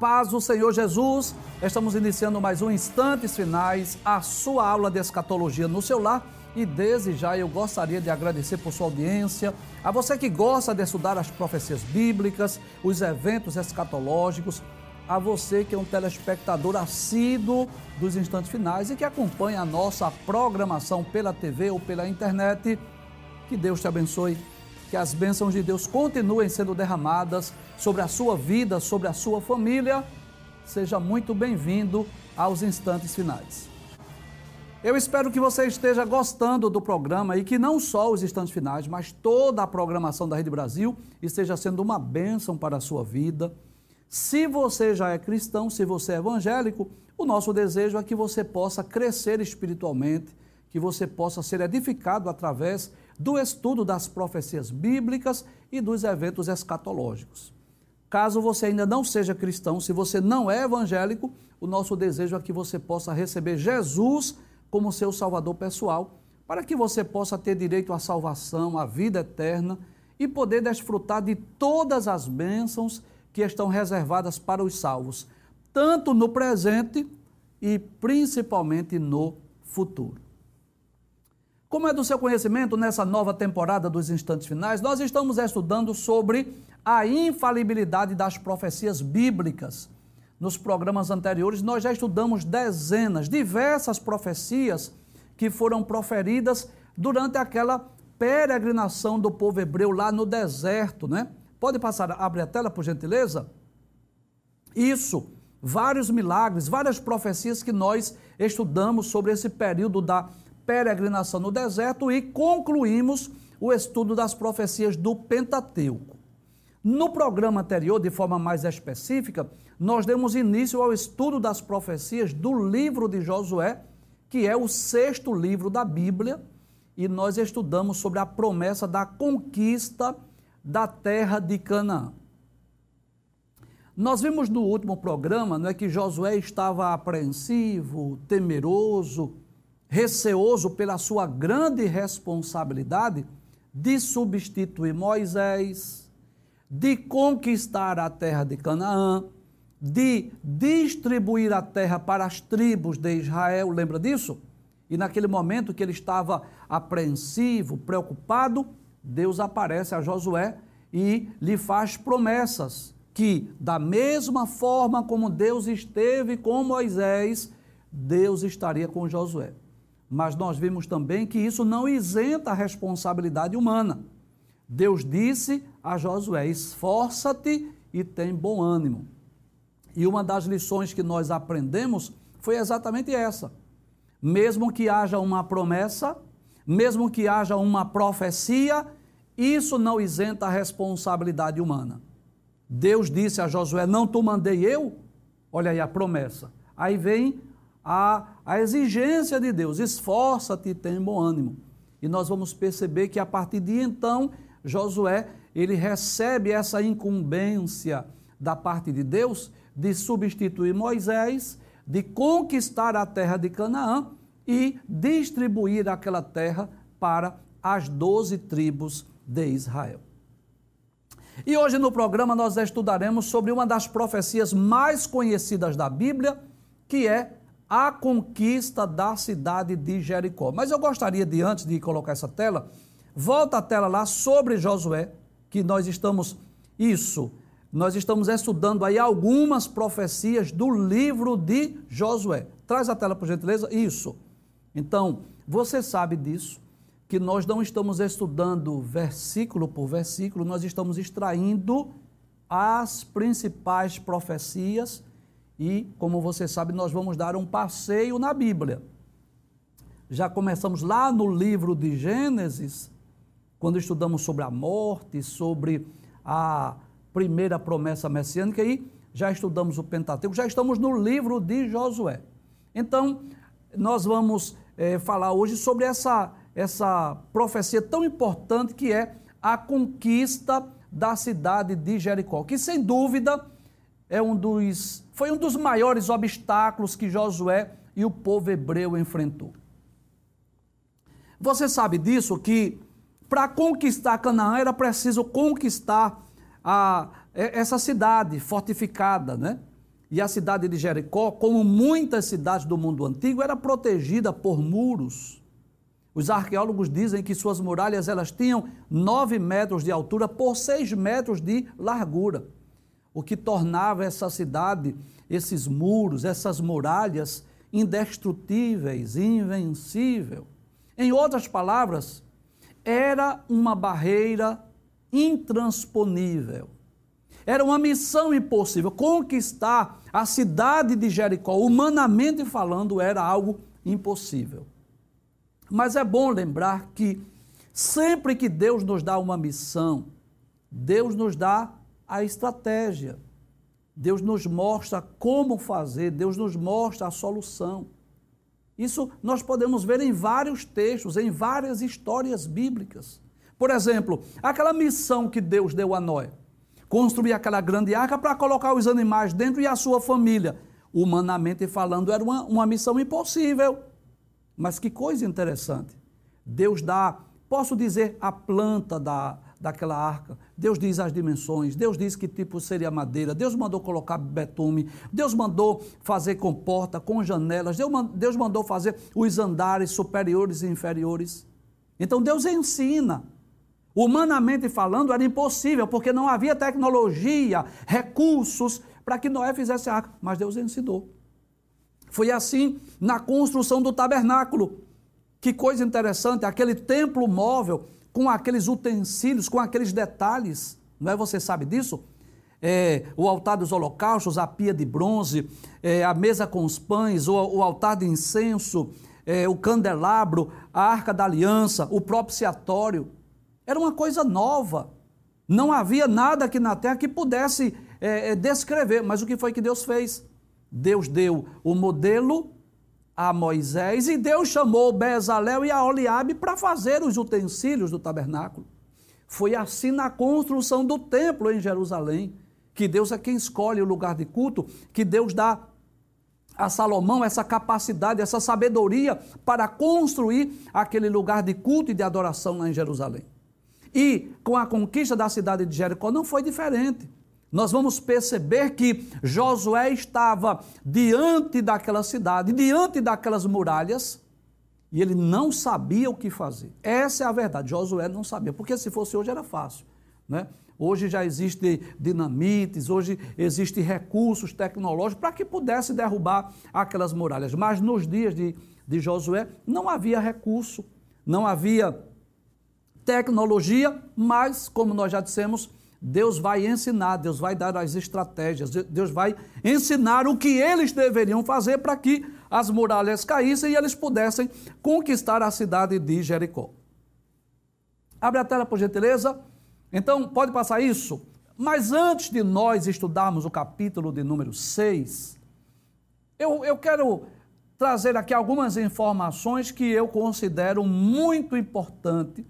Paz do Senhor Jesus. Estamos iniciando mais um Instantes Finais, a sua aula de escatologia no seu lar. E desde já eu gostaria de agradecer por sua audiência, a você que gosta de estudar as profecias bíblicas, os eventos escatológicos, a você que é um telespectador assíduo dos instantes finais e que acompanha a nossa programação pela TV ou pela internet. Que Deus te abençoe que as bênçãos de Deus continuem sendo derramadas sobre a sua vida, sobre a sua família. Seja muito bem-vindo aos instantes finais. Eu espero que você esteja gostando do programa e que não só os instantes finais, mas toda a programação da Rede Brasil esteja sendo uma bênção para a sua vida. Se você já é cristão, se você é evangélico, o nosso desejo é que você possa crescer espiritualmente, que você possa ser edificado através do estudo das profecias bíblicas e dos eventos escatológicos. Caso você ainda não seja cristão, se você não é evangélico, o nosso desejo é que você possa receber Jesus como seu salvador pessoal, para que você possa ter direito à salvação, à vida eterna e poder desfrutar de todas as bênçãos que estão reservadas para os salvos, tanto no presente e principalmente no futuro. Como é do seu conhecimento, nessa nova temporada dos Instantes Finais, nós estamos estudando sobre a infalibilidade das profecias bíblicas. Nos programas anteriores, nós já estudamos dezenas, diversas profecias que foram proferidas durante aquela peregrinação do povo hebreu lá no deserto, né? Pode passar, abre a tela, por gentileza? Isso, vários milagres, várias profecias que nós estudamos sobre esse período da peregrinação no deserto e concluímos o estudo das profecias do Pentateuco. No programa anterior, de forma mais específica, nós demos início ao estudo das profecias do livro de Josué, que é o sexto livro da Bíblia, e nós estudamos sobre a promessa da conquista da terra de Canaã. Nós vimos no último programa não é, que Josué estava apreensivo, temeroso, receoso pela sua grande responsabilidade de substituir Moisés, de conquistar a terra de Canaã, de distribuir a terra para as tribos de Israel, lembra disso? E naquele momento que ele estava apreensivo, preocupado, Deus aparece a Josué e lhe faz promessas que, da mesma forma como Deus esteve com Moisés, Deus estaria com Josué. Mas nós vimos também que isso não isenta a responsabilidade humana. Deus disse a Josué: esforça-te e tem bom ânimo. E uma das lições que nós aprendemos foi exatamente essa. Mesmo que haja uma promessa, mesmo que haja uma profecia, isso não isenta a responsabilidade humana. Deus disse a Josué: Não tu mandei eu? Olha aí a promessa. Aí vem a, a exigência de Deus: esforça-te e tem bom ânimo. E nós vamos perceber que a partir de então, Josué, ele recebe essa incumbência da parte de Deus de substituir Moisés, de conquistar a terra de Canaã e distribuir aquela terra para as doze tribos de Israel. E hoje no programa nós estudaremos sobre uma das profecias mais conhecidas da Bíblia, que é a conquista da cidade de Jericó. Mas eu gostaria de, antes de colocar essa tela, volta a tela lá sobre Josué, que nós estamos, isso, nós estamos estudando aí algumas profecias do livro de Josué. Traz a tela, por gentileza. Isso. Então, você sabe disso, que nós não estamos estudando versículo por versículo, nós estamos extraindo as principais profecias e, como você sabe, nós vamos dar um passeio na Bíblia. Já começamos lá no livro de Gênesis, quando estudamos sobre a morte, sobre a primeira promessa messiânica, e já estudamos o Pentateuco, já estamos no livro de Josué. Então, nós vamos é, falar hoje sobre essa, essa profecia tão importante que é a conquista da cidade de Jericó, que sem dúvida é um dos, foi um dos maiores obstáculos que Josué e o povo hebreu enfrentou. Você sabe disso que para conquistar Canaã era preciso conquistar a, essa cidade fortificada, né? E a cidade de Jericó, como muitas cidades do mundo antigo, era protegida por muros. Os arqueólogos dizem que suas muralhas elas tinham 9 metros de altura por 6 metros de largura, o que tornava essa cidade, esses muros, essas muralhas indestrutíveis, invencível. Em outras palavras, era uma barreira intransponível. Era uma missão impossível. Conquistar a cidade de Jericó, humanamente falando, era algo impossível. Mas é bom lembrar que sempre que Deus nos dá uma missão, Deus nos dá a estratégia. Deus nos mostra como fazer, Deus nos mostra a solução. Isso nós podemos ver em vários textos, em várias histórias bíblicas. Por exemplo, aquela missão que Deus deu a Noé, construir aquela grande arca para colocar os animais dentro e a sua família. Humanamente falando, era uma, uma missão impossível. Mas que coisa interessante. Deus dá, posso dizer, a planta da, daquela arca. Deus diz as dimensões, Deus diz que tipo seria madeira, Deus mandou colocar betume, Deus mandou fazer com porta, com janelas, Deus mandou fazer os andares superiores e inferiores. Então Deus ensina. Humanamente falando, era impossível, porque não havia tecnologia, recursos para que Noé fizesse a arca, mas Deus ensinou. Foi assim na construção do tabernáculo. Que coisa interessante, aquele templo móvel com aqueles utensílios, com aqueles detalhes, não é? Você sabe disso? É, o altar dos holocaustos, a pia de bronze, é, a mesa com os pães, o, o altar de incenso, é, o candelabro, a arca da aliança, o propiciatório. Era uma coisa nova. Não havia nada aqui na terra que pudesse é, é, descrever. Mas o que foi que Deus fez? Deus deu o modelo a Moisés e Deus chamou Bezalel e a Oliabe para fazer os utensílios do tabernáculo. Foi assim na construção do templo em Jerusalém, que Deus é quem escolhe o lugar de culto, que Deus dá a Salomão essa capacidade, essa sabedoria para construir aquele lugar de culto e de adoração lá em Jerusalém. E com a conquista da cidade de Jericó não foi diferente nós vamos perceber que Josué estava diante daquela cidade, diante daquelas muralhas, e ele não sabia o que fazer. Essa é a verdade. Josué não sabia, porque se fosse hoje era fácil. Né? Hoje já existem dinamites, hoje existem recursos tecnológicos para que pudesse derrubar aquelas muralhas. Mas nos dias de, de Josué não havia recurso, não havia tecnologia, mas, como nós já dissemos, Deus vai ensinar, Deus vai dar as estratégias, Deus vai ensinar o que eles deveriam fazer para que as muralhas caíssem e eles pudessem conquistar a cidade de Jericó. Abre a tela, por gentileza. Então, pode passar isso. Mas antes de nós estudarmos o capítulo de número 6, eu, eu quero trazer aqui algumas informações que eu considero muito importantes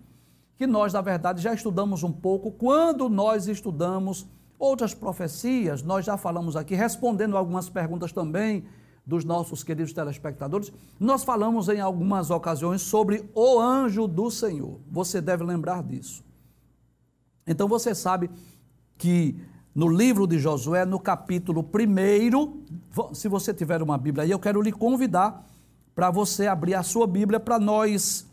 que nós, na verdade, já estudamos um pouco. Quando nós estudamos outras profecias, nós já falamos aqui, respondendo algumas perguntas também dos nossos queridos telespectadores, nós falamos em algumas ocasiões sobre o anjo do Senhor. Você deve lembrar disso. Então você sabe que no livro de Josué, no capítulo 1, se você tiver uma Bíblia aí, eu quero lhe convidar para você abrir a sua Bíblia para nós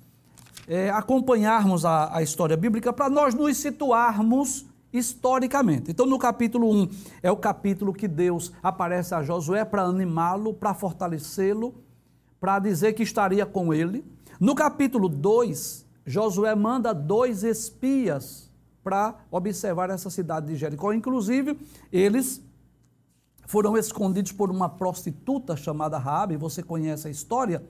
é, acompanharmos a, a história bíblica para nós nos situarmos historicamente. Então, no capítulo 1, é o capítulo que Deus aparece a Josué para animá-lo, para fortalecê-lo, para dizer que estaria com ele. No capítulo 2, Josué manda dois espias para observar essa cidade de Jericó. Inclusive, eles foram escondidos por uma prostituta chamada Raabe, você conhece a história,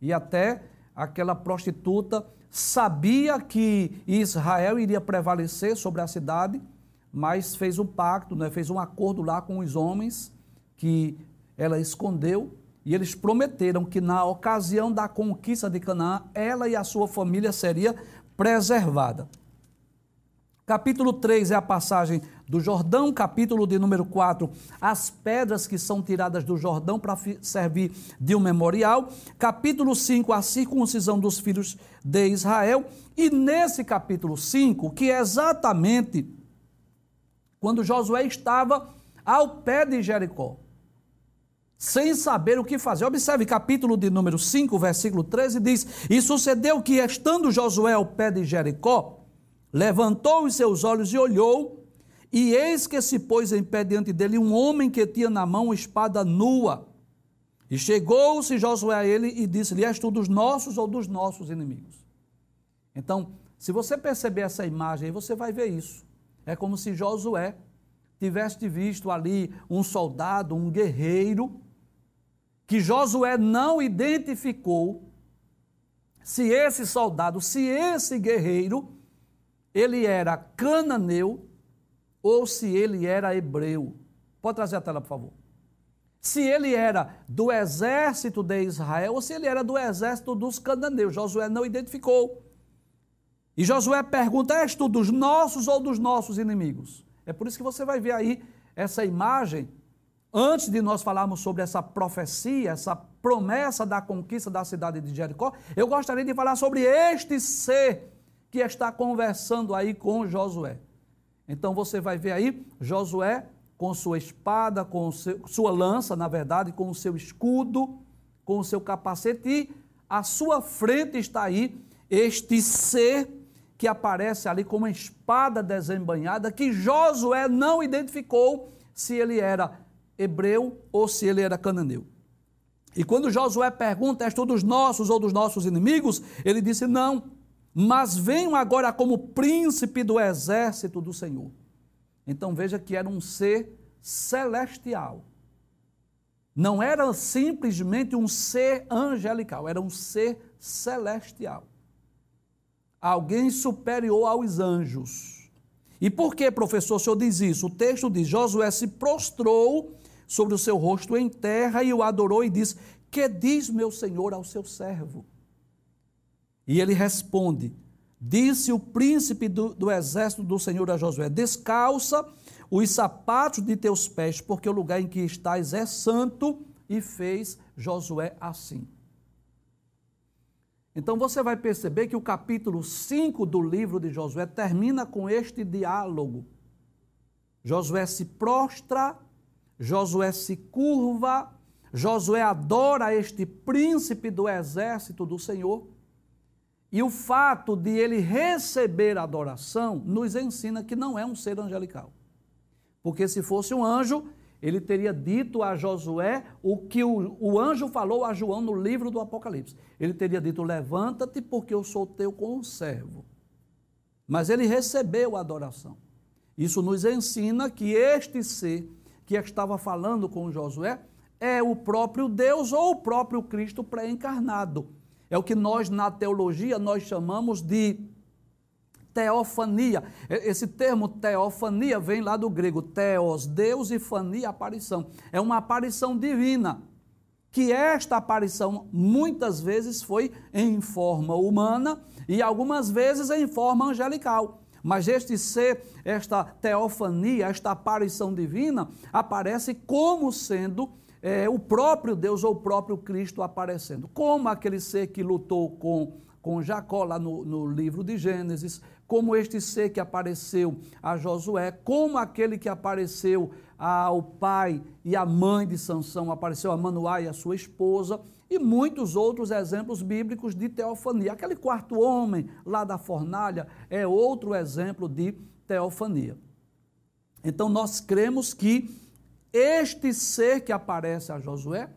e até aquela prostituta sabia que Israel iria prevalecer sobre a cidade, mas fez um pacto, né, fez um acordo lá com os homens que ela escondeu e eles prometeram que na ocasião da conquista de Canaã, ela e a sua família seria preservada. Capítulo 3 é a passagem do Jordão, capítulo de número 4, as pedras que são tiradas do Jordão para servir de um memorial. Capítulo 5, a circuncisão dos filhos de Israel. E nesse capítulo 5, que é exatamente quando Josué estava ao pé de Jericó. sem saber o que fazer. Observe capítulo de número 5, versículo 13, diz: E sucedeu que, estando Josué ao pé de Jericó, levantou os seus olhos e olhou, e eis que se pôs em pé diante dele um homem que tinha na mão uma espada nua. E chegou-se Josué a ele e disse-lhe: És tu dos nossos ou dos nossos inimigos? Então, se você perceber essa imagem, você vai ver isso. É como se Josué tivesse visto ali um soldado, um guerreiro, que Josué não identificou se esse soldado, se esse guerreiro, ele era cananeu ou se ele era hebreu. Pode trazer a tela, por favor. Se ele era do exército de Israel ou se ele era do exército dos cananeus. Josué não identificou. E Josué pergunta: És tu dos nossos ou dos nossos inimigos? É por isso que você vai ver aí essa imagem. Antes de nós falarmos sobre essa profecia, essa promessa da conquista da cidade de Jericó, eu gostaria de falar sobre este ser que está conversando aí com Josué. Então você vai ver aí Josué com sua espada, com seu, sua lança, na verdade, com o seu escudo, com o seu capacete, e à sua frente está aí este ser que aparece ali com uma espada desembanhada, que Josué não identificou se ele era hebreu ou se ele era cananeu. E quando Josué pergunta, és tu dos nossos ou dos nossos inimigos? Ele disse, não, mas venho agora como príncipe do exército do Senhor. Então veja que era um ser celestial. Não era simplesmente um ser angelical, era um ser celestial alguém superior aos anjos. E por que, professor, o senhor diz isso? O texto diz: Josué se prostrou sobre o seu rosto em terra e o adorou e disse: Que diz meu senhor ao seu servo? E ele responde: Disse o príncipe do, do exército do Senhor a Josué: Descalça os sapatos de teus pés, porque o lugar em que estás é santo. E fez Josué assim. Então você vai perceber que o capítulo 5 do livro de Josué termina com este diálogo. Josué se prostra, Josué se curva, Josué adora este príncipe do exército do Senhor. E o fato de ele receber adoração nos ensina que não é um ser angelical. Porque se fosse um anjo, ele teria dito a Josué o que o, o, anjo falou a João no livro do Apocalipse. Ele teria dito: Levanta-te, porque eu sou teu conservo. Mas ele recebeu a adoração. Isso nos ensina que este ser que estava falando com Josué é o próprio Deus ou o próprio Cristo pré-encarnado. É o que nós, na teologia, nós chamamos de teofania. Esse termo teofania vem lá do grego teos, Deus, e fania, aparição. É uma aparição divina. Que esta aparição muitas vezes foi em forma humana e algumas vezes em forma angelical. Mas este ser, esta teofania, esta aparição divina, aparece como sendo é, o próprio Deus ou o próprio Cristo aparecendo. Como aquele ser que lutou com, com Jacó lá no, no livro de Gênesis, como este ser que apareceu a Josué, como aquele que apareceu ao pai e à mãe de Sansão, apareceu a Manoá e a sua esposa, e muitos outros exemplos bíblicos de teofania. Aquele quarto homem lá da fornalha é outro exemplo de teofania. Então nós cremos que este ser que aparece a Josué,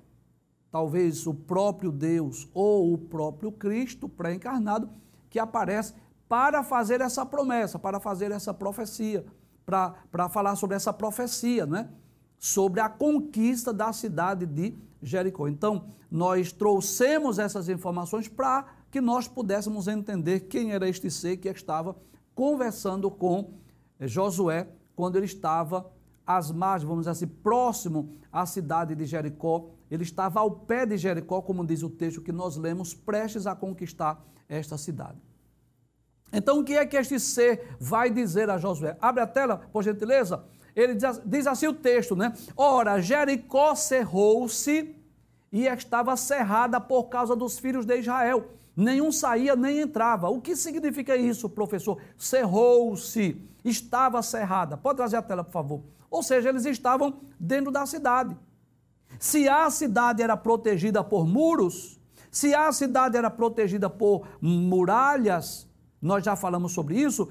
talvez o próprio Deus ou o próprio Cristo pré-encarnado, que aparece para fazer essa promessa, para fazer essa profecia, para, para falar sobre essa profecia, né? sobre a conquista da cidade de Jericó. Então, nós trouxemos essas informações para que nós pudéssemos entender quem era este ser que estava conversando com Josué quando ele estava às margens, vamos dizer assim, próximo à cidade de Jericó. Ele estava ao pé de Jericó, como diz o texto que nós lemos, prestes a conquistar esta cidade. Então, o que é que este ser vai dizer a Josué? Abre a tela, por gentileza. Ele diz, diz assim o texto, né? Ora, Jericó cerrou-se e estava cerrada por causa dos filhos de Israel. Nenhum saía nem entrava. O que significa isso, professor? Cerrou-se, estava cerrada. Pode trazer a tela, por favor. Ou seja, eles estavam dentro da cidade. Se a cidade era protegida por muros, se a cidade era protegida por muralhas, nós já falamos sobre isso,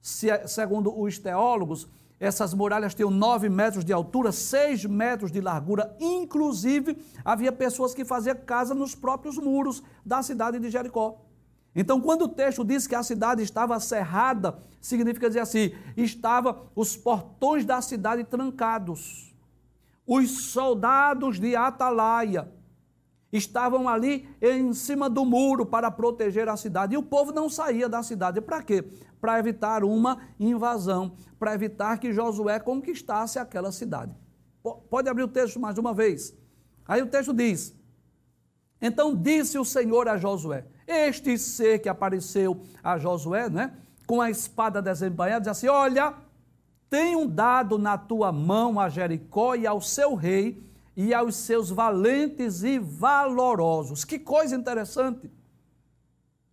se, segundo os teólogos, essas muralhas tinham 9 metros de altura, 6 metros de largura. Inclusive, havia pessoas que faziam casa nos próprios muros da cidade de Jericó. Então, quando o texto diz que a cidade estava cerrada, significa dizer assim: estava os portões da cidade trancados. Os soldados de Atalaia estavam ali em cima do muro para proteger a cidade. E o povo não saía da cidade. Para quê? Para evitar uma invasão, para evitar que Josué conquistasse aquela cidade. Pode abrir o texto mais uma vez. Aí o texto diz: Então disse o Senhor a Josué: Este ser que apareceu a Josué, né, com a espada desembanhada, diz assim: Olha, tenho dado na tua mão a Jericó e ao seu rei e aos seus valentes e valorosos. Que coisa interessante!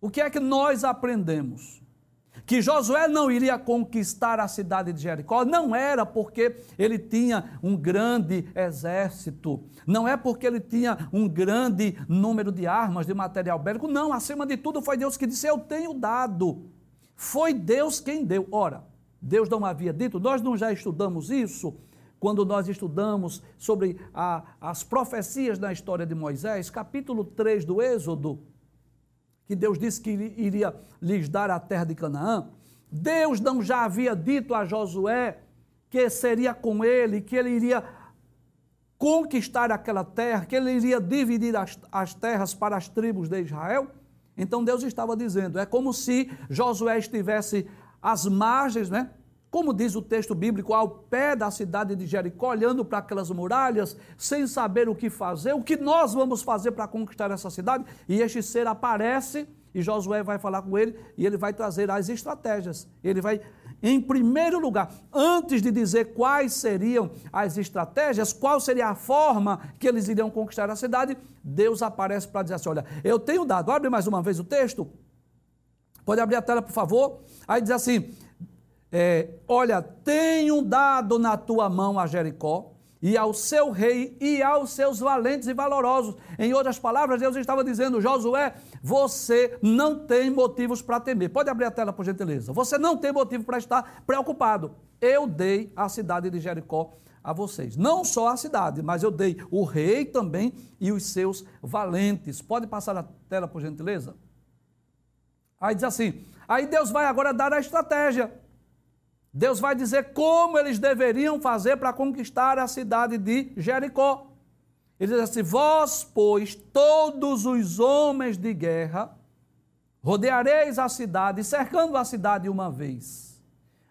O que é que nós aprendemos? Que Josué não iria conquistar a cidade de Jericó, não era porque ele tinha um grande exército, não é porque ele tinha um grande número de armas, de material bélico, não, acima de tudo foi Deus que disse: Eu tenho dado. Foi Deus quem deu. Ora, Deus não havia dito, nós não já estudamos isso? Quando nós estudamos sobre a, as profecias da história de Moisés, capítulo 3 do Êxodo, que Deus disse que iria lhes dar a terra de Canaã, Deus não já havia dito a Josué que seria com ele, que ele iria conquistar aquela terra, que ele iria dividir as, as terras para as tribos de Israel? Então Deus estava dizendo, é como se Josué estivesse às margens, né? Como diz o texto bíblico, ao pé da cidade de Jericó, olhando para aquelas muralhas, sem saber o que fazer, o que nós vamos fazer para conquistar essa cidade, e este ser aparece, e Josué vai falar com ele, e ele vai trazer as estratégias. Ele vai, em primeiro lugar, antes de dizer quais seriam as estratégias, qual seria a forma que eles iriam conquistar a cidade, Deus aparece para dizer assim: olha, eu tenho dado, abre mais uma vez o texto. Pode abrir a tela, por favor. Aí diz assim: é, olha, tenho dado na tua mão a Jericó e ao seu rei e aos seus valentes e valorosos. Em outras palavras, Deus estava dizendo, Josué, você não tem motivos para temer. Pode abrir a tela, por gentileza. Você não tem motivo para estar preocupado. Eu dei a cidade de Jericó a vocês. Não só a cidade, mas eu dei o rei também e os seus valentes. Pode passar a tela, por gentileza? Aí diz assim: aí Deus vai agora dar a estratégia. Deus vai dizer como eles deveriam fazer para conquistar a cidade de Jericó. Ele diz assim: Vós, pois, todos os homens de guerra, rodeareis a cidade, cercando a cidade uma vez.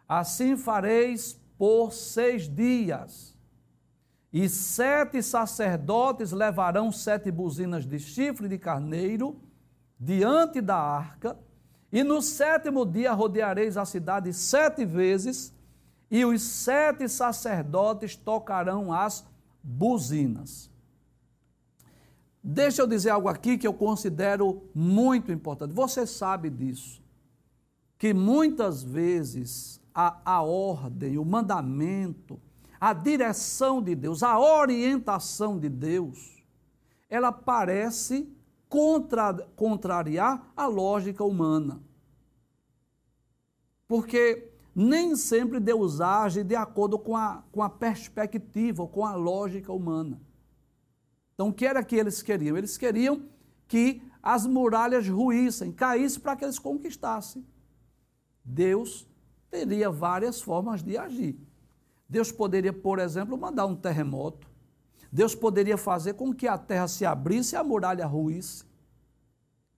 Assim fareis por seis dias. E sete sacerdotes levarão sete buzinas de chifre de carneiro diante da arca e no sétimo dia rodeareis a cidade sete vezes, e os sete sacerdotes tocarão as buzinas. Deixa eu dizer algo aqui que eu considero muito importante. Você sabe disso. Que muitas vezes a, a ordem, o mandamento, a direção de Deus, a orientação de Deus, ela parece contra, contrariar a lógica humana. Porque nem sempre Deus age de acordo com a, com a perspectiva, com a lógica humana. Então, o que era que eles queriam? Eles queriam que as muralhas ruíssem, caíssem para que eles conquistassem. Deus teria várias formas de agir. Deus poderia, por exemplo, mandar um terremoto. Deus poderia fazer com que a terra se abrisse e a muralha ruísse.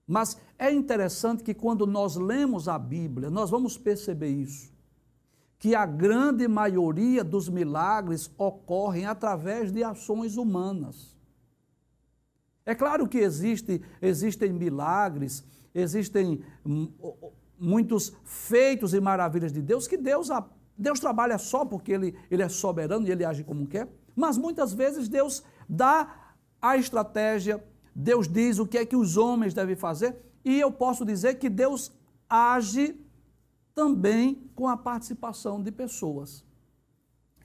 Mas é interessante que quando nós lemos a Bíblia, nós vamos perceber isso. Que a grande maioria dos milagres ocorrem através de ações humanas. É claro que existe, existem milagres, existem muitos feitos e maravilhas de Deus que Deus, Deus trabalha só porque ele, ele é soberano e ele age como quer. Mas muitas vezes Deus dá a estratégia, Deus diz o que é que os homens devem fazer, e eu posso dizer que Deus age também com a participação de pessoas.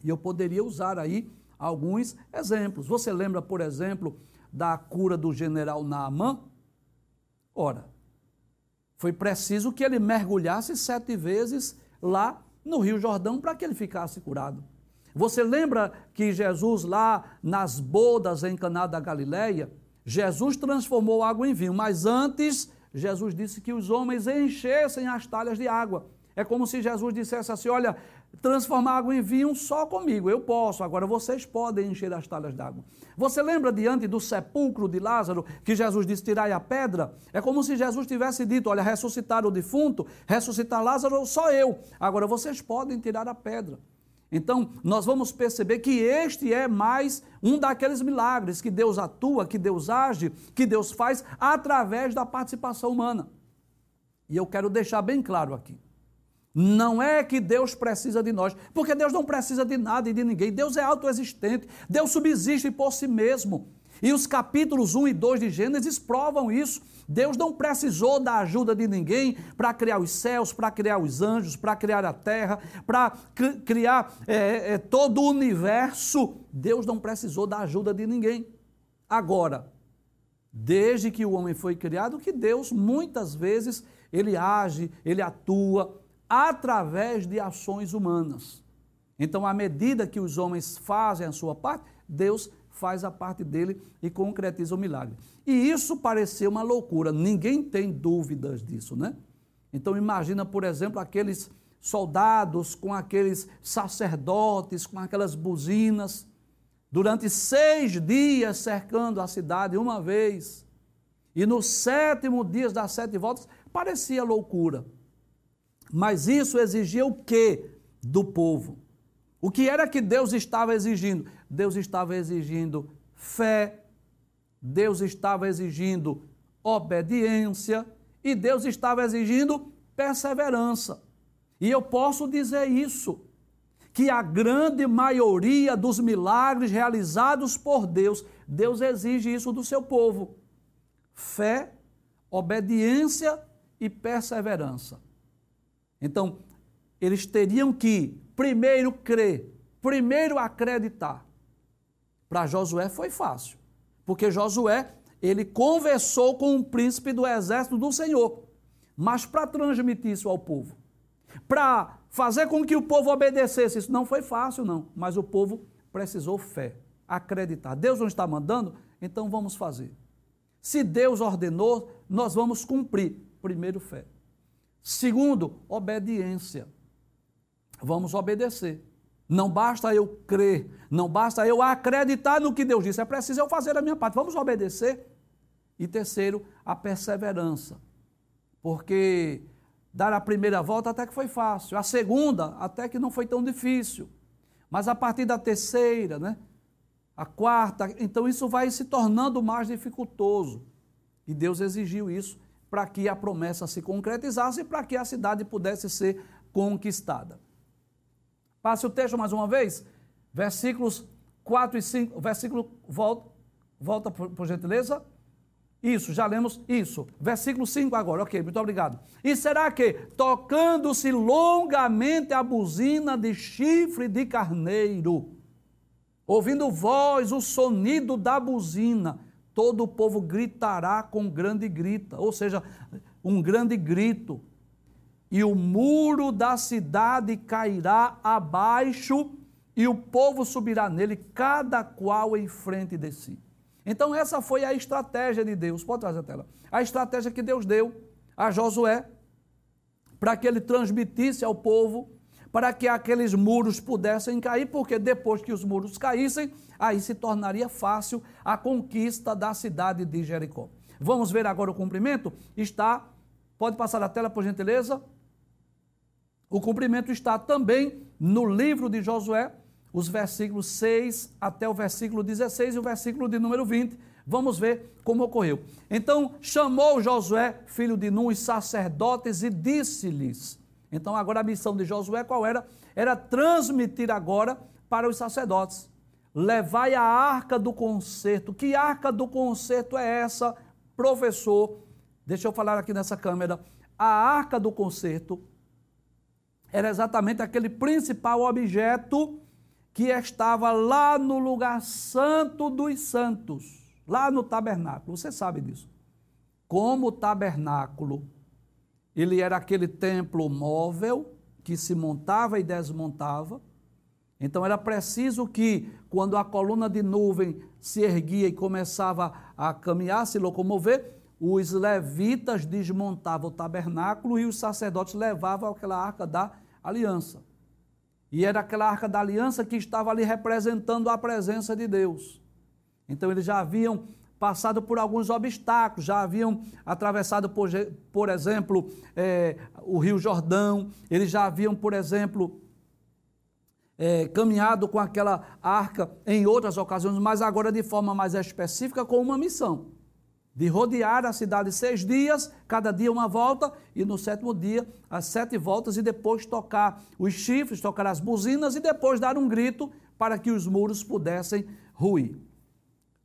E eu poderia usar aí alguns exemplos. Você lembra, por exemplo, da cura do general Naamã? Ora, foi preciso que ele mergulhasse sete vezes lá no Rio Jordão para que ele ficasse curado. Você lembra que Jesus lá nas bodas em Caná da Galileia, Jesus transformou água em vinho, mas antes Jesus disse que os homens enchessem as talhas de água. É como se Jesus dissesse assim: olha, transformar água em vinho só comigo, eu posso, agora vocês podem encher as talhas d'água. Você lembra diante do sepulcro de Lázaro que Jesus disse: tirai a pedra? É como se Jesus tivesse dito: olha, ressuscitar o defunto, ressuscitar Lázaro, só eu, agora vocês podem tirar a pedra. Então, nós vamos perceber que este é mais um daqueles milagres que Deus atua, que Deus age, que Deus faz através da participação humana. E eu quero deixar bem claro aqui. Não é que Deus precisa de nós, porque Deus não precisa de nada e de ninguém. Deus é autoexistente, Deus subsiste por si mesmo. E os capítulos 1 e 2 de Gênesis provam isso. Deus não precisou da ajuda de ninguém para criar os céus, para criar os anjos, para criar a terra, para criar é, é, todo o universo. Deus não precisou da ajuda de ninguém. Agora, desde que o homem foi criado, que Deus muitas vezes ele age, ele atua, através de ações humanas. Então, à medida que os homens fazem a sua parte, Deus faz a parte dele e concretiza o milagre. E isso pareceu uma loucura, ninguém tem dúvidas disso, né? Então, imagina, por exemplo, aqueles soldados com aqueles sacerdotes, com aquelas buzinas, durante seis dias cercando a cidade uma vez. E no sétimo dia das sete voltas, parecia loucura. Mas isso exigia o que do povo? O que era que Deus estava exigindo? Deus estava exigindo fé, Deus estava exigindo obediência e Deus estava exigindo perseverança. E eu posso dizer isso, que a grande maioria dos milagres realizados por Deus, Deus exige isso do seu povo: fé, obediência e perseverança. Então, eles teriam que primeiro crer, primeiro acreditar. Para Josué foi fácil, porque Josué, ele conversou com o príncipe do exército do Senhor. Mas para transmitir isso ao povo, para fazer com que o povo obedecesse, isso não foi fácil não, mas o povo precisou fé, acreditar. Deus não está mandando, então vamos fazer. Se Deus ordenou, nós vamos cumprir. Primeiro fé. Segundo, obediência. Vamos obedecer. Não basta eu crer, não basta eu acreditar no que Deus disse, é preciso eu fazer a minha parte. Vamos obedecer. E terceiro, a perseverança. Porque dar a primeira volta até que foi fácil, a segunda até que não foi tão difícil. Mas a partir da terceira, né? A quarta, então isso vai se tornando mais dificultoso. E Deus exigiu isso para que a promessa se concretizasse e para que a cidade pudesse ser conquistada. Passe o texto mais uma vez, versículos 4 e 5, versículo, volta, volta por, por gentileza. Isso, já lemos isso. Versículo 5 agora, ok, muito obrigado. E será que, tocando-se longamente a buzina de chifre de carneiro, ouvindo voz, o sonido da buzina, todo o povo gritará com grande grita, ou seja, um grande grito. E o muro da cidade cairá abaixo e o povo subirá nele, cada qual em frente de si. Então, essa foi a estratégia de Deus. Pode trazer a tela. A estratégia que Deus deu a Josué para que ele transmitisse ao povo, para que aqueles muros pudessem cair, porque depois que os muros caíssem, aí se tornaria fácil a conquista da cidade de Jericó. Vamos ver agora o cumprimento? Está, pode passar a tela por gentileza? O cumprimento está também no livro de Josué, os versículos 6 até o versículo 16 e o versículo de número 20. Vamos ver como ocorreu. Então chamou Josué, filho de Nun, os sacerdotes e disse-lhes. Então agora a missão de Josué qual era? Era transmitir agora para os sacerdotes levai a arca do concerto. Que arca do concerto é essa, professor? Deixa eu falar aqui nessa câmera. A arca do concerto era exatamente aquele principal objeto que estava lá no lugar santo dos santos, lá no tabernáculo. Você sabe disso. Como o tabernáculo, ele era aquele templo móvel que se montava e desmontava. Então era preciso que, quando a coluna de nuvem se erguia e começava a caminhar, se locomover, os levitas desmontavam o tabernáculo e os sacerdotes levavam aquela arca da aliança. E era aquela arca da aliança que estava ali representando a presença de Deus. Então eles já haviam passado por alguns obstáculos, já haviam atravessado, por, por exemplo, é, o Rio Jordão, eles já haviam, por exemplo, é, caminhado com aquela arca em outras ocasiões, mas agora de forma mais específica com uma missão de rodear a cidade seis dias, cada dia uma volta, e no sétimo dia as sete voltas, e depois tocar os chifres, tocar as buzinas, e depois dar um grito para que os muros pudessem ruir.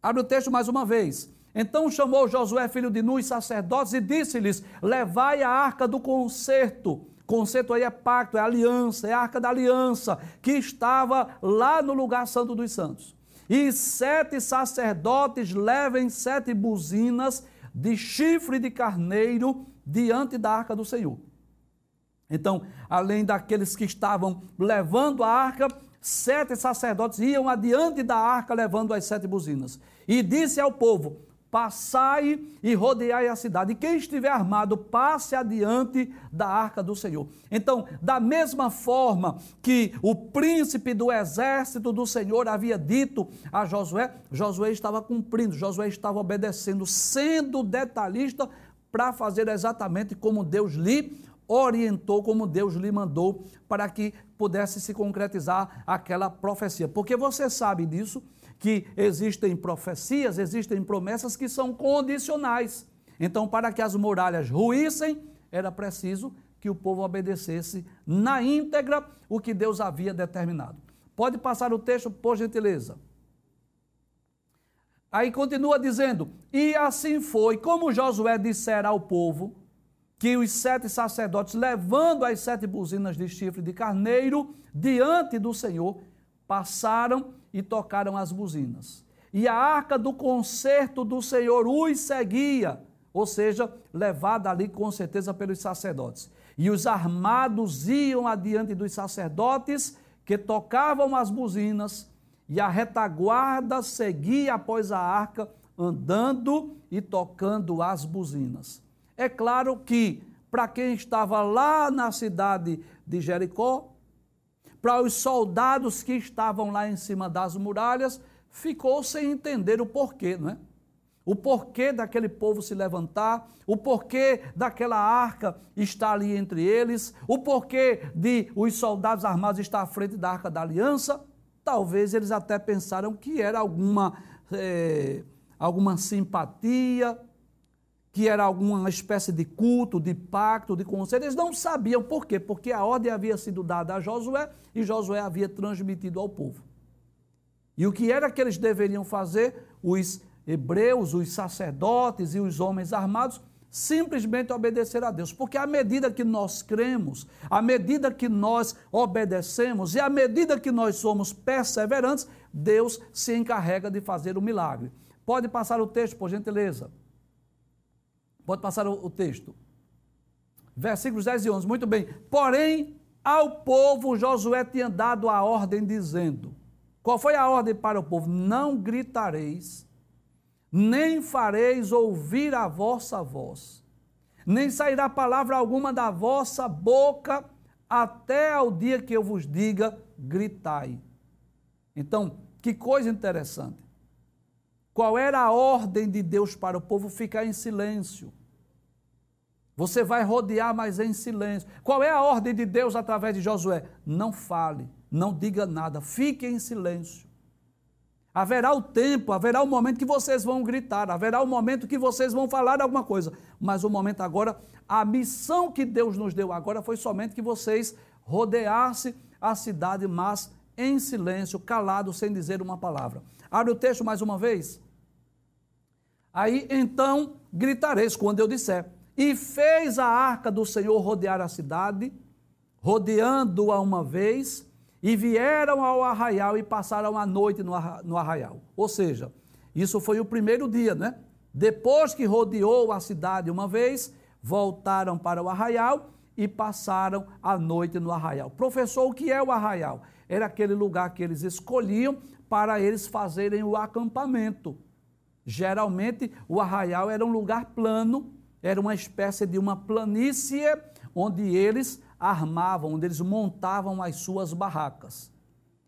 Abre o texto mais uma vez. Então chamou Josué, filho de Nun, sacerdotes, e disse-lhes: Levai a arca do concerto. Concerto aí é pacto, é aliança, é a arca da aliança, que estava lá no lugar santo dos santos e sete sacerdotes levem sete buzinas de chifre de carneiro diante da arca do Senhor. Então, além daqueles que estavam levando a arca, sete sacerdotes iam adiante da arca levando as sete buzinas. E disse ao povo: Passai e rodeai a cidade. E quem estiver armado, passe adiante da arca do Senhor. Então, da mesma forma que o príncipe do exército do Senhor havia dito a Josué, Josué estava cumprindo, Josué estava obedecendo, sendo detalhista para fazer exatamente como Deus lhe orientou, como Deus lhe mandou, para que pudesse se concretizar aquela profecia. Porque você sabe disso que existem profecias, existem promessas que são condicionais. Então, para que as muralhas ruíssem, era preciso que o povo obedecesse na íntegra o que Deus havia determinado. Pode passar o texto, por gentileza. Aí continua dizendo: E assim foi, como Josué dissera ao povo, que os sete sacerdotes, levando as sete buzinas de chifre de carneiro diante do Senhor, passaram e tocaram as buzinas. E a arca do concerto do Senhor os seguia, ou seja, levada ali com certeza pelos sacerdotes. E os armados iam adiante dos sacerdotes que tocavam as buzinas, e a retaguarda seguia após a arca, andando e tocando as buzinas. É claro que, para quem estava lá na cidade de Jericó, para os soldados que estavam lá em cima das muralhas, ficou sem entender o porquê, não é? O porquê daquele povo se levantar, o porquê daquela arca estar ali entre eles, o porquê de os soldados armados estar à frente da arca da aliança. Talvez eles até pensaram que era alguma, é, alguma simpatia, que era alguma espécie de culto, de pacto, de conselho. Eles não sabiam por quê, porque a ordem havia sido dada a Josué e Josué havia transmitido ao povo. E o que era que eles deveriam fazer? Os hebreus, os sacerdotes e os homens armados simplesmente obedecer a Deus, porque à medida que nós cremos, à medida que nós obedecemos e à medida que nós somos perseverantes, Deus se encarrega de fazer o milagre. Pode passar o texto, por gentileza. Pode passar o, o texto. Versículos 10 e 11. Muito bem. Porém, ao povo Josué tinha dado a ordem dizendo: Qual foi a ordem para o povo? Não gritareis, nem fareis ouvir a vossa voz, nem sairá palavra alguma da vossa boca até ao dia que eu vos diga: gritai. Então, que coisa interessante. Qual era a ordem de Deus para o povo ficar em silêncio? Você vai rodear, mas em silêncio. Qual é a ordem de Deus através de Josué? Não fale, não diga nada, fique em silêncio. Haverá o tempo, haverá o momento que vocês vão gritar, haverá o momento que vocês vão falar alguma coisa, mas o momento agora, a missão que Deus nos deu agora foi somente que vocês rodeassem a cidade, mas em silêncio, calado, sem dizer uma palavra. Abre o texto mais uma vez. Aí então gritareis quando eu disser: E fez a arca do Senhor rodear a cidade, rodeando-a uma vez, e vieram ao arraial e passaram a noite no arraial. Ou seja, isso foi o primeiro dia, né? Depois que rodeou a cidade uma vez, voltaram para o arraial e passaram a noite no arraial. Professor, o que é o arraial? Era aquele lugar que eles escolhiam para eles fazerem o acampamento. Geralmente, o arraial era um lugar plano, era uma espécie de uma planície onde eles armavam, onde eles montavam as suas barracas.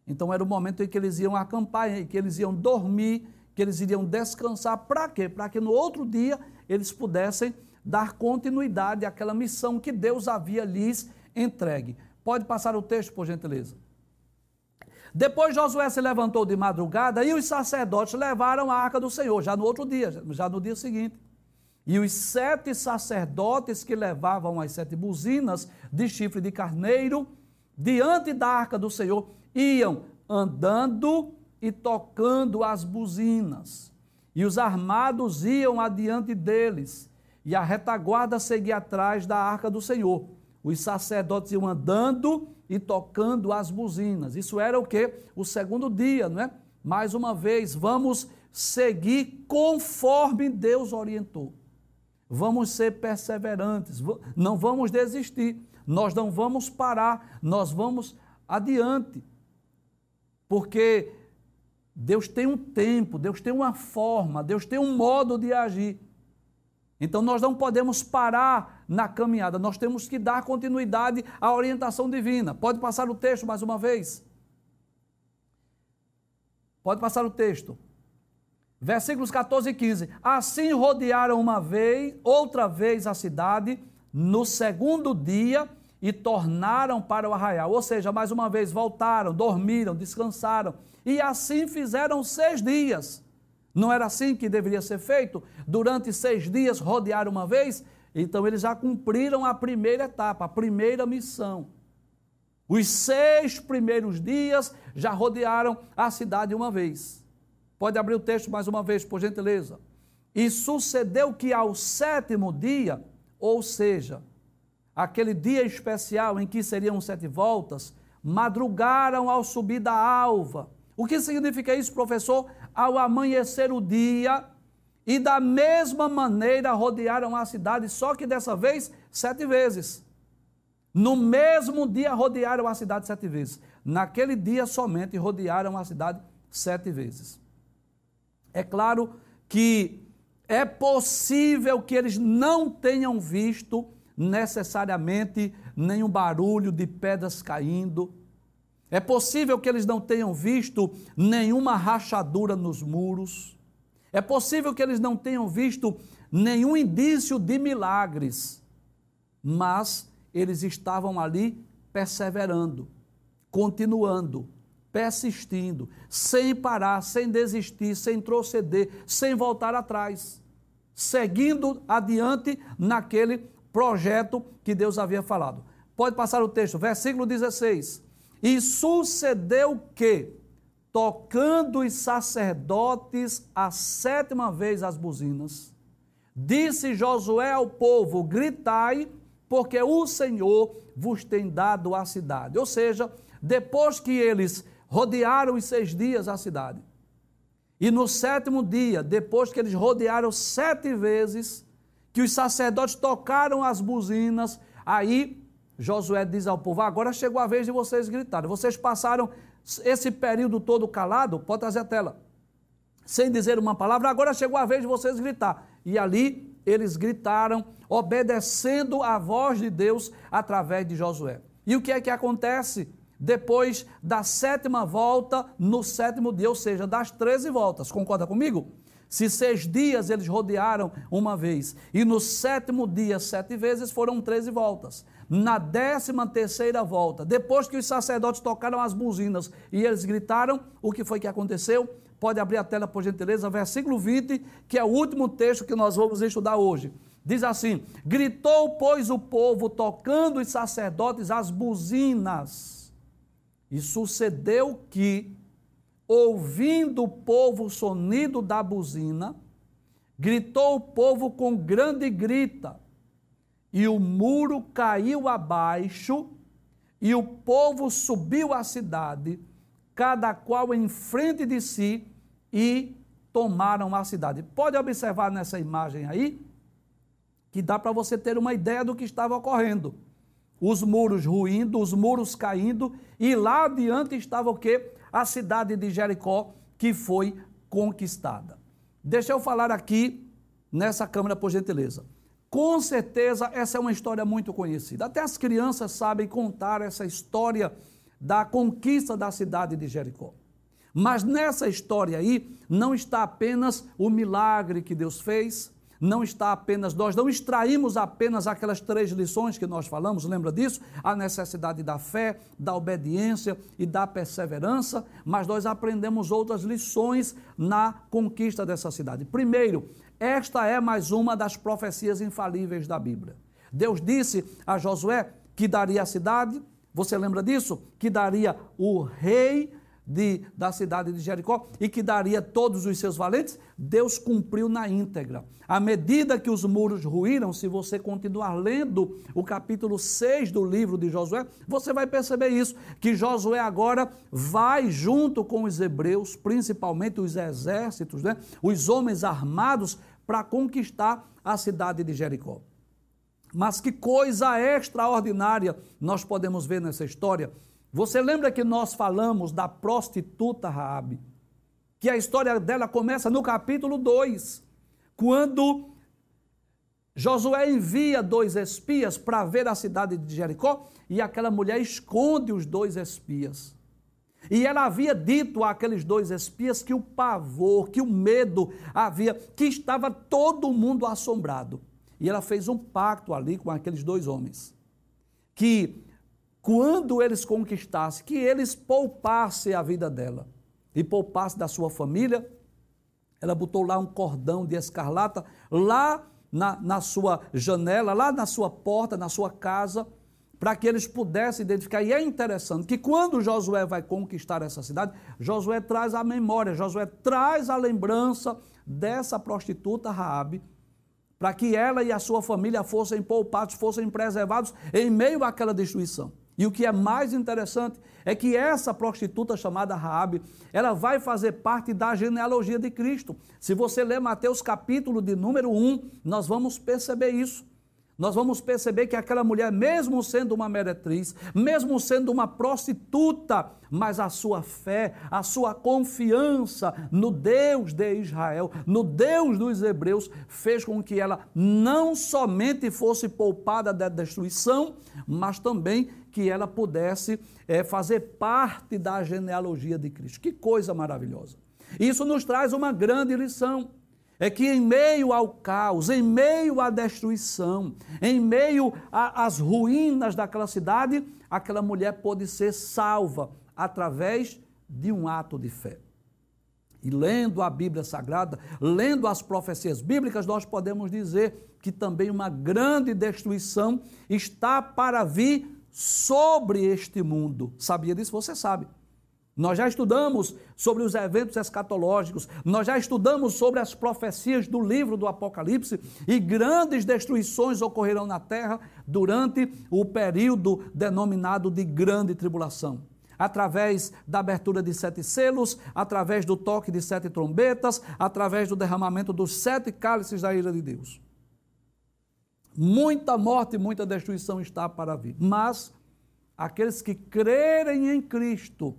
Então era o momento em que eles iam acampar, em que eles iam dormir, que eles iriam descansar. Para quê? Para que no outro dia eles pudessem dar continuidade àquela missão que Deus havia lhes entregue. Pode passar o texto, por gentileza. Depois Josué se levantou de madrugada e os sacerdotes levaram a arca do Senhor, já no outro dia, já no dia seguinte. E os sete sacerdotes que levavam as sete buzinas de chifre de carneiro diante da arca do Senhor iam andando e tocando as buzinas. E os armados iam adiante deles, e a retaguarda seguia atrás da arca do Senhor. Os sacerdotes iam andando e tocando as buzinas. Isso era o que? O segundo dia, não é? Mais uma vez, vamos seguir conforme Deus orientou. Vamos ser perseverantes, não vamos desistir, nós não vamos parar, nós vamos adiante. Porque Deus tem um tempo, Deus tem uma forma, Deus tem um modo de agir. Então nós não podemos parar na caminhada, nós temos que dar continuidade à orientação divina. Pode passar o texto mais uma vez? Pode passar o texto. Versículos 14 e 15. Assim rodearam uma vez, outra vez a cidade, no segundo dia, e tornaram para o arraial. Ou seja, mais uma vez voltaram, dormiram, descansaram. E assim fizeram seis dias. Não era assim que deveria ser feito? Durante seis dias rodear uma vez? Então eles já cumpriram a primeira etapa, a primeira missão. Os seis primeiros dias já rodearam a cidade uma vez. Pode abrir o texto mais uma vez, por gentileza. E sucedeu que ao sétimo dia, ou seja, aquele dia especial em que seriam sete voltas, madrugaram ao subir da alva. O que significa isso, professor? Ao amanhecer o dia, e da mesma maneira rodearam a cidade, só que dessa vez sete vezes. No mesmo dia rodearam a cidade sete vezes. Naquele dia somente rodearam a cidade sete vezes. É claro que é possível que eles não tenham visto necessariamente nenhum barulho de pedras caindo. É possível que eles não tenham visto nenhuma rachadura nos muros. É possível que eles não tenham visto nenhum indício de milagres. Mas eles estavam ali perseverando, continuando, persistindo, sem parar, sem desistir, sem proceder, sem voltar atrás, seguindo adiante naquele projeto que Deus havia falado. Pode passar o texto, versículo 16. E sucedeu que, tocando os sacerdotes a sétima vez as buzinas, disse Josué ao povo: Gritai, porque o Senhor vos tem dado a cidade. Ou seja, depois que eles rodearam os seis dias a cidade. E no sétimo dia, depois que eles rodearam sete vezes, que os sacerdotes tocaram as buzinas, aí Josué diz ao povo: agora chegou a vez de vocês gritarem. Vocês passaram esse período todo calado, pode trazer a tela, sem dizer uma palavra, agora chegou a vez de vocês gritar. E ali eles gritaram, obedecendo a voz de Deus através de Josué. E o que é que acontece? depois da sétima volta, no sétimo dia, ou seja, das treze voltas. Concorda comigo? Se seis dias eles rodearam uma vez, e no sétimo dia, sete vezes, foram treze voltas. Na décima terceira volta, depois que os sacerdotes tocaram as buzinas e eles gritaram, o que foi que aconteceu? Pode abrir a tela, por gentileza, versículo 20, que é o último texto que nós vamos estudar hoje. Diz assim: Gritou, pois, o povo, tocando os sacerdotes as buzinas e sucedeu que, ouvindo o povo o sonido da buzina, gritou o povo com grande grita, e o muro caiu abaixo, E o povo subiu à cidade, cada qual em frente de si, e tomaram a cidade. Pode observar nessa imagem aí, que dá para você ter uma ideia do que estava ocorrendo. Os muros ruindo, os muros caindo, e lá adiante estava o quê? A cidade de Jericó, que foi conquistada. Deixa eu falar aqui nessa câmera, por gentileza. Com certeza, essa é uma história muito conhecida. Até as crianças sabem contar essa história da conquista da cidade de Jericó. Mas nessa história aí, não está apenas o milagre que Deus fez, não está apenas, nós não extraímos apenas aquelas três lições que nós falamos, lembra disso? A necessidade da fé, da obediência e da perseverança, mas nós aprendemos outras lições na conquista dessa cidade. Primeiro, esta é mais uma das profecias infalíveis da Bíblia. Deus disse a Josué que daria a cidade, você lembra disso? Que daria o rei de, da cidade de Jericó e que daria todos os seus valentes, Deus cumpriu na íntegra. À medida que os muros ruíram, se você continuar lendo o capítulo 6 do livro de Josué, você vai perceber isso, que Josué agora vai junto com os hebreus, principalmente os exércitos, né, os homens armados, para conquistar a cidade de Jericó. Mas que coisa extraordinária nós podemos ver nessa história você lembra que nós falamos da prostituta Raabe? Que a história dela começa no capítulo 2, quando Josué envia dois espias para ver a cidade de Jericó e aquela mulher esconde os dois espias. E ela havia dito àqueles dois espias que o pavor, que o medo havia, que estava todo mundo assombrado. E ela fez um pacto ali com aqueles dois homens, que quando eles conquistassem, que eles poupassem a vida dela e poupassem da sua família. Ela botou lá um cordão de escarlata, lá na, na sua janela, lá na sua porta, na sua casa, para que eles pudessem identificar. E é interessante que quando Josué vai conquistar essa cidade, Josué traz a memória, Josué traz a lembrança dessa prostituta Raabe, para que ela e a sua família fossem poupados, fossem preservados em meio àquela destruição. E o que é mais interessante é que essa prostituta chamada Raabe, ela vai fazer parte da genealogia de Cristo. Se você ler Mateus capítulo de número 1, nós vamos perceber isso nós vamos perceber que aquela mulher, mesmo sendo uma meretriz, mesmo sendo uma prostituta, mas a sua fé, a sua confiança no Deus de Israel, no Deus dos hebreus, fez com que ela não somente fosse poupada da destruição, mas também que ela pudesse é, fazer parte da genealogia de Cristo. Que coisa maravilhosa! Isso nos traz uma grande lição é que em meio ao caos, em meio à destruição, em meio às ruínas daquela cidade, aquela mulher pôde ser salva através de um ato de fé. E lendo a Bíblia Sagrada, lendo as profecias bíblicas, nós podemos dizer que também uma grande destruição está para vir sobre este mundo. Sabia disso? Você sabe. Nós já estudamos sobre os eventos escatológicos, nós já estudamos sobre as profecias do livro do Apocalipse e grandes destruições ocorrerão na terra durante o período denominado de grande tribulação. Através da abertura de sete selos, através do toque de sete trombetas, através do derramamento dos sete cálices da ira de Deus. Muita morte e muita destruição está para vir. Mas aqueles que crerem em Cristo,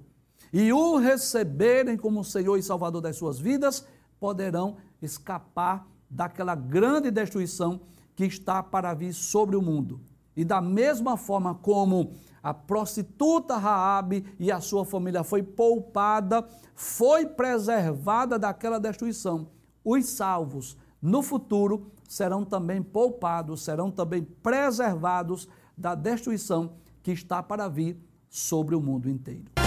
e o receberem como Senhor e Salvador das suas vidas, poderão escapar daquela grande destruição que está para vir sobre o mundo. E da mesma forma como a prostituta Raabe e a sua família foi poupada, foi preservada daquela destruição, os salvos no futuro serão também poupados, serão também preservados da destruição que está para vir sobre o mundo inteiro.